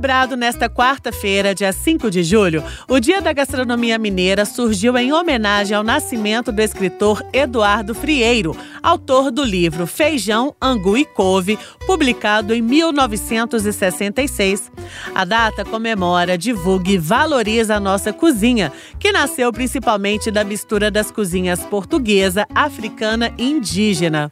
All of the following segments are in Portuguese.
Celebrado nesta quarta-feira, dia 5 de julho, o Dia da Gastronomia Mineira surgiu em homenagem ao nascimento do escritor Eduardo Frieiro, autor do livro Feijão, Angu e Couve, publicado em 1966. A data comemora, divulga e valoriza a nossa cozinha, que nasceu principalmente da mistura das cozinhas portuguesa, africana e indígena.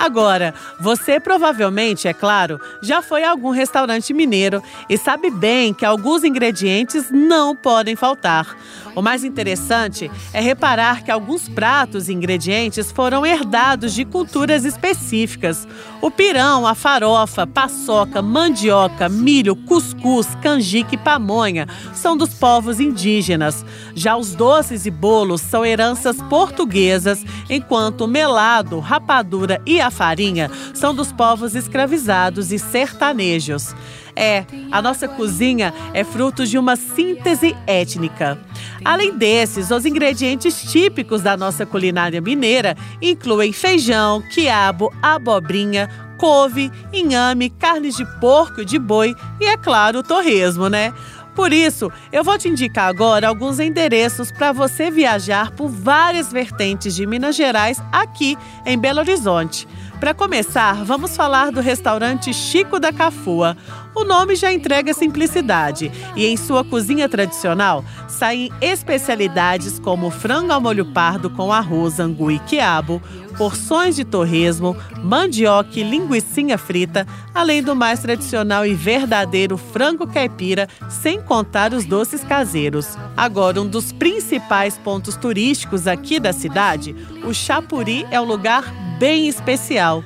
Agora, você provavelmente, é claro, já foi a algum restaurante mineiro e sabe bem que alguns ingredientes não podem faltar. O mais interessante é reparar que alguns pratos e ingredientes foram herdados de culturas específicas. O pirão, a farofa, paçoca, mandioca, milho, cuscuz, canjica e pamonha são dos povos indígenas. Já os doces e bolos são heranças portuguesas, enquanto o melado, rapadura e a farinha são dos povos escravizados e sertanejos. É, a nossa cozinha é fruto de uma síntese étnica. Além desses, os ingredientes típicos da nossa culinária mineira incluem feijão, quiabo, abobrinha, couve, inhame, carnes de porco e de boi e, é claro, o torresmo, né? Por isso, eu vou te indicar agora alguns endereços para você viajar por várias vertentes de Minas Gerais aqui em Belo Horizonte. Para começar, vamos falar do restaurante Chico da Cafua. O nome já entrega simplicidade e em sua cozinha tradicional saem especialidades como frango ao molho pardo com arroz, angu e quiabo, porções de torresmo, mandioca e linguiça frita, além do mais tradicional e verdadeiro frango caipira, sem contar os doces caseiros. Agora, um dos principais pontos turísticos aqui da cidade, o Chapuri é um lugar bem especial.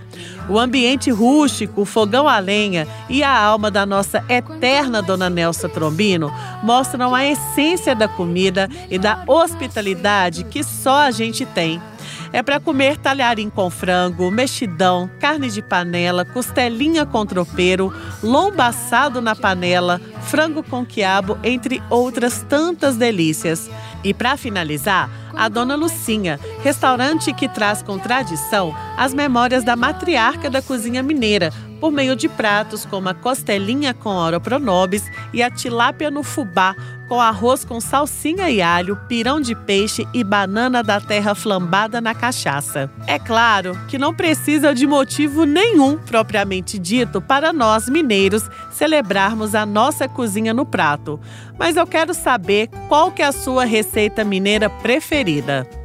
O ambiente rústico, o fogão a lenha e a alma da nossa eterna Dona Nelsa Trombino mostram a essência da comida e da hospitalidade que só a gente tem. É para comer talharim com frango, mexidão, carne de panela, costelinha com tropeiro, lombo assado na panela, frango com quiabo, entre outras tantas delícias. E para finalizar, a Dona Lucinha, restaurante que traz com tradição as memórias da matriarca da cozinha mineira, por meio de pratos como a costelinha com oro pronobis e a tilápia no fubá, com arroz com salsinha e alho, pirão de peixe e banana da terra flambada na cachaça. É claro que não precisa de motivo nenhum propriamente dito para nós mineiros celebrarmos a nossa cozinha no prato, mas eu quero saber qual que é a sua receita mineira preferida.